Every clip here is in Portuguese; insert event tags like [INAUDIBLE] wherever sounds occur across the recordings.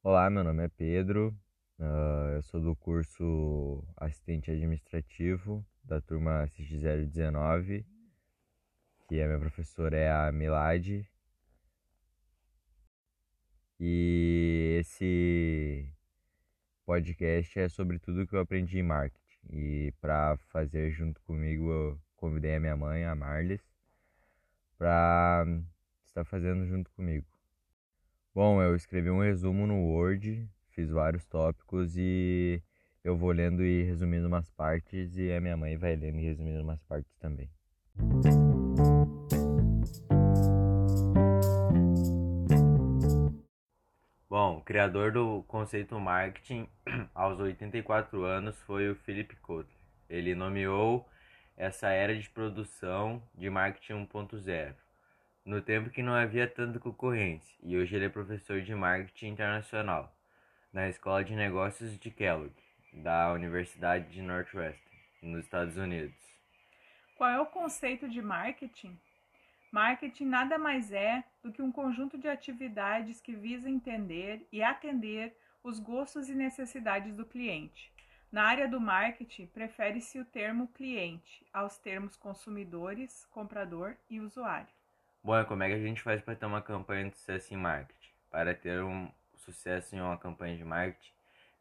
Olá, meu nome é Pedro, uh, eu sou do curso Assistente Administrativo da turma CX019, que a minha professora é a Milad. E esse podcast é sobre tudo que eu aprendi em marketing. E para fazer junto comigo, eu convidei a minha mãe, a Marles, para estar fazendo junto comigo. Bom, eu escrevi um resumo no Word, fiz vários tópicos e eu vou lendo e resumindo umas partes e a minha mãe vai lendo e resumindo umas partes também. Bom, o criador do conceito marketing [CLEARS THROAT] aos 84 anos foi o Philip Kotler. Ele nomeou essa era de produção de marketing 1.0 no tempo que não havia tanta concorrência, e hoje ele é professor de marketing internacional na Escola de Negócios de Kellogg, da Universidade de Northwestern, nos Estados Unidos. Qual é o conceito de marketing? Marketing nada mais é do que um conjunto de atividades que visa entender e atender os gostos e necessidades do cliente. Na área do marketing, prefere-se o termo cliente aos termos consumidores, comprador e usuário. Bom, como é que a gente faz para ter uma campanha de sucesso em marketing? Para ter um sucesso em uma campanha de marketing,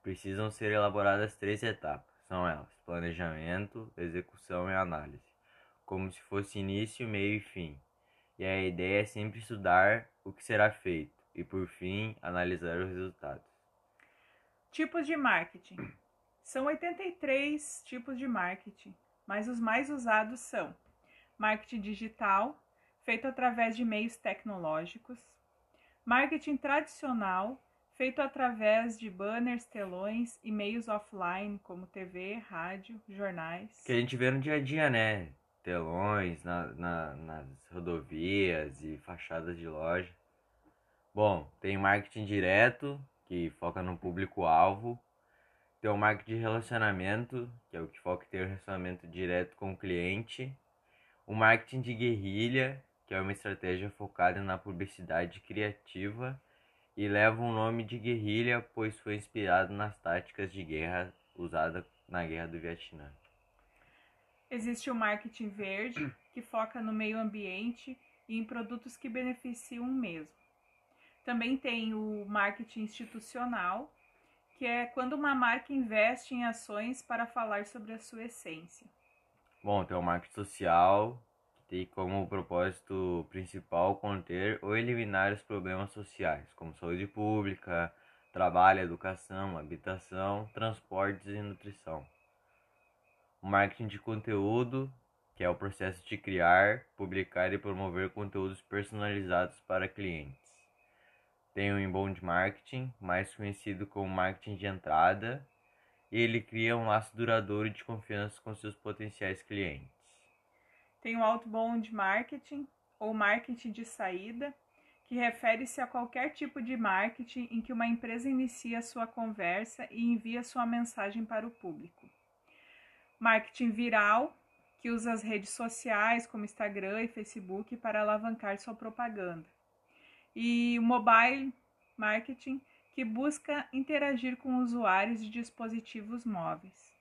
precisam ser elaboradas três etapas. São elas: planejamento, execução e análise, como se fosse início, meio e fim. E a ideia é sempre estudar o que será feito e, por fim, analisar os resultados. Tipos de marketing: são 83 tipos de marketing, mas os mais usados são marketing digital, feito através de meios tecnológicos, marketing tradicional, feito através de banners, telões e meios offline, como TV, rádio, jornais. Que a gente vê no dia a dia, né? Telões na, na, nas rodovias e fachadas de loja. Bom, tem marketing direto, que foca no público-alvo. Tem o marketing de relacionamento, que é o que foca em ter um relacionamento direto com o cliente. O marketing de guerrilha, que é uma estratégia focada na publicidade criativa e leva o nome de guerrilha, pois foi inspirado nas táticas de guerra usadas na Guerra do Vietnã. Existe o marketing verde, que foca no meio ambiente e em produtos que beneficiam o mesmo. Também tem o marketing institucional, que é quando uma marca investe em ações para falar sobre a sua essência. Bom, tem o marketing social, tem como propósito principal conter ou eliminar os problemas sociais, como saúde pública, trabalho, educação, habitação, transportes e nutrição. O marketing de conteúdo, que é o processo de criar, publicar e promover conteúdos personalizados para clientes. Tem o inbound marketing, mais conhecido como marketing de entrada, e ele cria um laço duradouro de confiança com seus potenciais clientes. Tem o outbound marketing ou marketing de saída, que refere-se a qualquer tipo de marketing em que uma empresa inicia sua conversa e envia sua mensagem para o público. Marketing viral, que usa as redes sociais como Instagram e Facebook para alavancar sua propaganda. E o mobile marketing, que busca interagir com usuários de dispositivos móveis.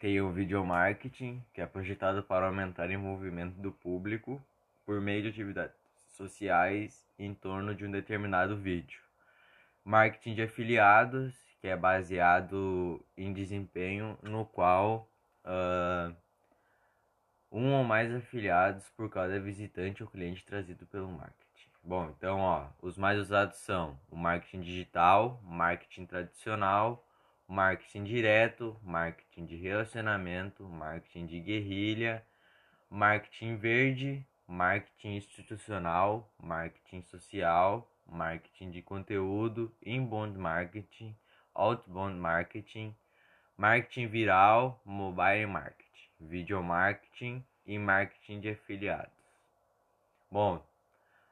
Tem o video marketing, que é projetado para aumentar o envolvimento do público por meio de atividades sociais em torno de um determinado vídeo. Marketing de afiliados, que é baseado em desempenho no qual uh, um ou mais afiliados por cada visitante ou cliente trazido pelo marketing. Bom, então, ó, os mais usados são o marketing digital, marketing tradicional, marketing direto, marketing de relacionamento, marketing de guerrilha, marketing verde, marketing institucional, marketing social, marketing de conteúdo, inbound marketing, outbound marketing, marketing viral, mobile marketing, video marketing e marketing de afiliados. Bom,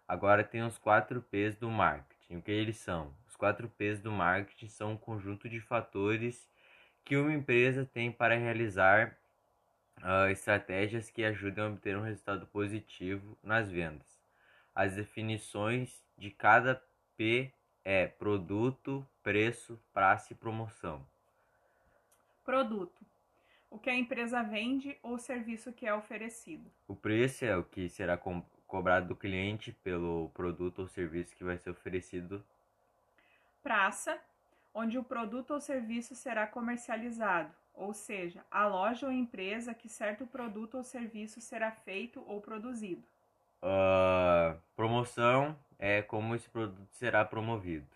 agora tem os quatro P's do marketing. O que eles são? Quatro P's do marketing são um conjunto de fatores que uma empresa tem para realizar uh, estratégias que ajudem a obter um resultado positivo nas vendas. As definições de cada P é produto, preço, praça e promoção. Produto. O que a empresa vende ou serviço que é oferecido. O preço é o que será co cobrado do cliente pelo produto ou serviço que vai ser oferecido. Praça, onde o produto ou serviço será comercializado, ou seja, a loja ou empresa que certo produto ou serviço será feito ou produzido. Uh, promoção é como esse produto será promovido.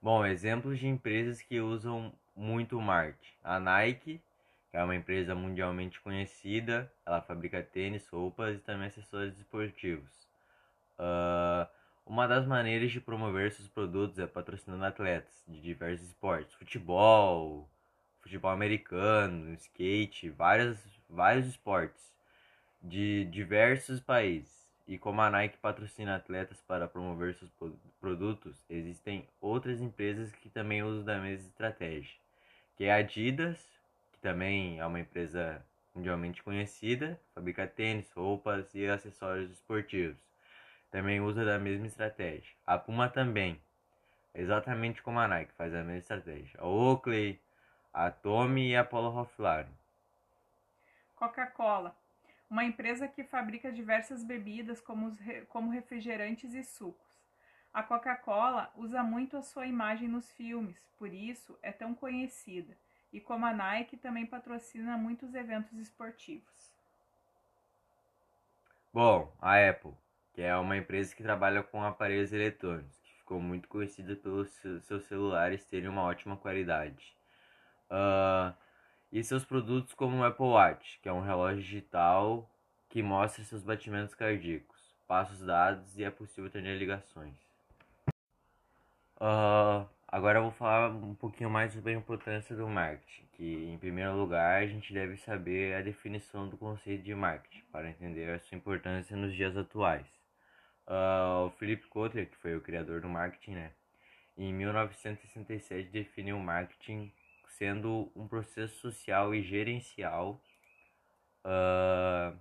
Bom, exemplos de empresas que usam muito marketing. A Nike, que é uma empresa mundialmente conhecida, ela fabrica tênis, roupas e também acessórios esportivos. Uh, uma das maneiras de promover seus produtos é patrocinando atletas de diversos esportes, futebol, futebol americano, skate, vários, vários esportes de diversos países. E como a Nike patrocina atletas para promover seus produtos, existem outras empresas que também usam da mesma estratégia, que é a Adidas, que também é uma empresa mundialmente conhecida, fabrica tênis, roupas e acessórios esportivos. Também usa da mesma estratégia. A Puma também, exatamente como a Nike, faz a mesma estratégia. A Oakley, a Tommy e a Polo Lauren. Coca-Cola, uma empresa que fabrica diversas bebidas como, os, como refrigerantes e sucos. A Coca-Cola usa muito a sua imagem nos filmes, por isso é tão conhecida. E como a Nike também patrocina muitos eventos esportivos. Bom, a Apple, que é uma empresa que trabalha com aparelhos eletrônicos, que ficou muito conhecida pelos seus celulares terem uma ótima qualidade. Uh, e seus produtos como o Apple Watch, que é um relógio digital que mostra seus batimentos cardíacos, passos dados e é possível atender ligações. Uh, agora eu vou falar um pouquinho mais sobre a importância do marketing, que em primeiro lugar a gente deve saber a definição do conceito de marketing para entender a sua importância nos dias atuais. Uh, o Philip Kotler, que foi o criador do marketing, né, em 1967 definiu o marketing sendo um processo social e gerencial uh,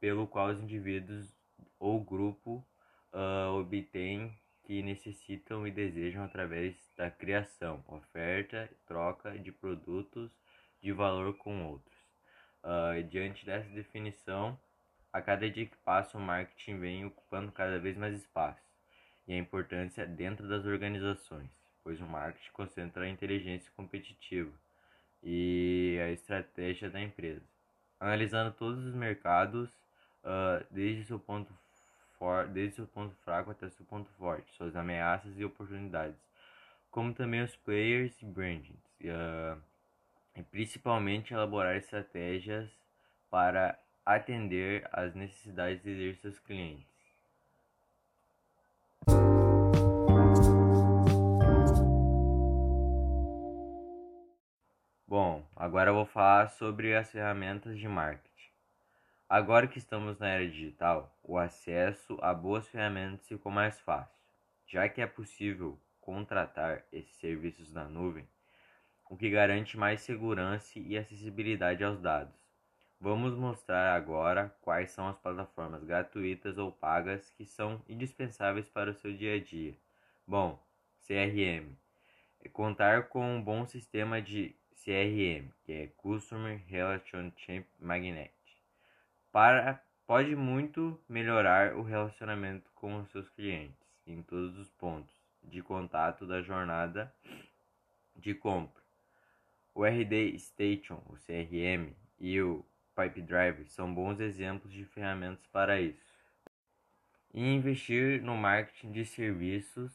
pelo qual os indivíduos ou grupo uh, obtêm que necessitam e desejam através da criação, oferta e troca de produtos de valor com outros. Uh, diante dessa definição, a cada dia que passa, o marketing vem ocupando cada vez mais espaço e a importância dentro das organizações pois o marketing concentra a inteligência competitiva e a estratégia da empresa, analisando todos os mercados uh, desde seu ponto for, desde seu ponto fraco até seu ponto forte, suas ameaças e oportunidades, como também os players e brandings, uh, e principalmente elaborar estratégias para atender às necessidades de seus clientes. Bom, agora eu vou falar sobre as ferramentas de marketing. Agora que estamos na era digital, o acesso a boas ferramentas ficou mais fácil, já que é possível contratar esses serviços na nuvem, o que garante mais segurança e acessibilidade aos dados. Vamos mostrar agora quais são as plataformas gratuitas ou pagas que são indispensáveis para o seu dia a dia. Bom, CRM. É contar com um bom sistema de CRM, que é Customer Relationship Magnet, para pode muito melhorar o relacionamento com os seus clientes em todos os pontos de contato da jornada de compra. O RD Station, o CRM, e o Pipedrive são bons exemplos de ferramentas para isso. E investir no marketing de serviços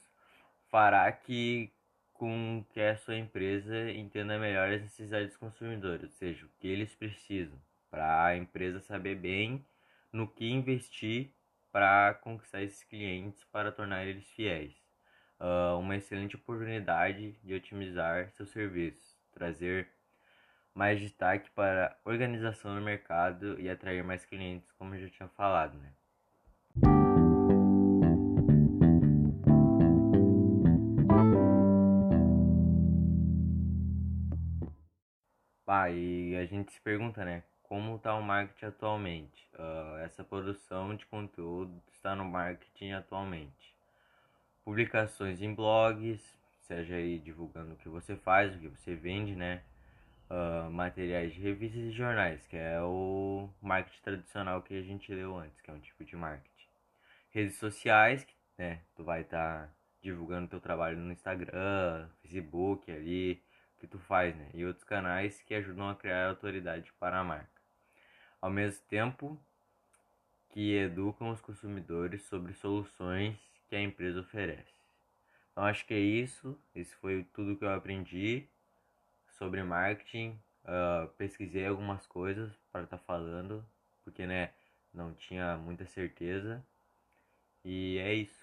fará que com que a sua empresa entenda melhor as necessidades dos consumidores, ou seja, o que eles precisam, para a empresa saber bem no que investir para conquistar esses clientes, para tornar eles fiéis. Uh, uma excelente oportunidade de otimizar seus serviços, trazer mais destaque para organização do mercado e atrair mais clientes, como eu já tinha falado, né? E a gente se pergunta, né? Como está o marketing atualmente? Uh, essa produção de conteúdo está no marketing atualmente. publicações em blogs, seja aí divulgando o que você faz, o que você vende, né? Uh, materiais de revistas e jornais, que é o marketing tradicional que a gente leu antes, que é um tipo de marketing. Redes sociais, né? Tu vai estar tá divulgando teu trabalho no Instagram, Facebook ali, que tu faz, né? E outros canais que ajudam a criar autoridade para a marca. Ao mesmo tempo que educam os consumidores sobre soluções que a empresa oferece. Então acho que é isso. Esse foi tudo que eu aprendi sobre marketing. Uh, pesquisei algumas coisas para estar tá falando, porque né, não tinha muita certeza. E é isso.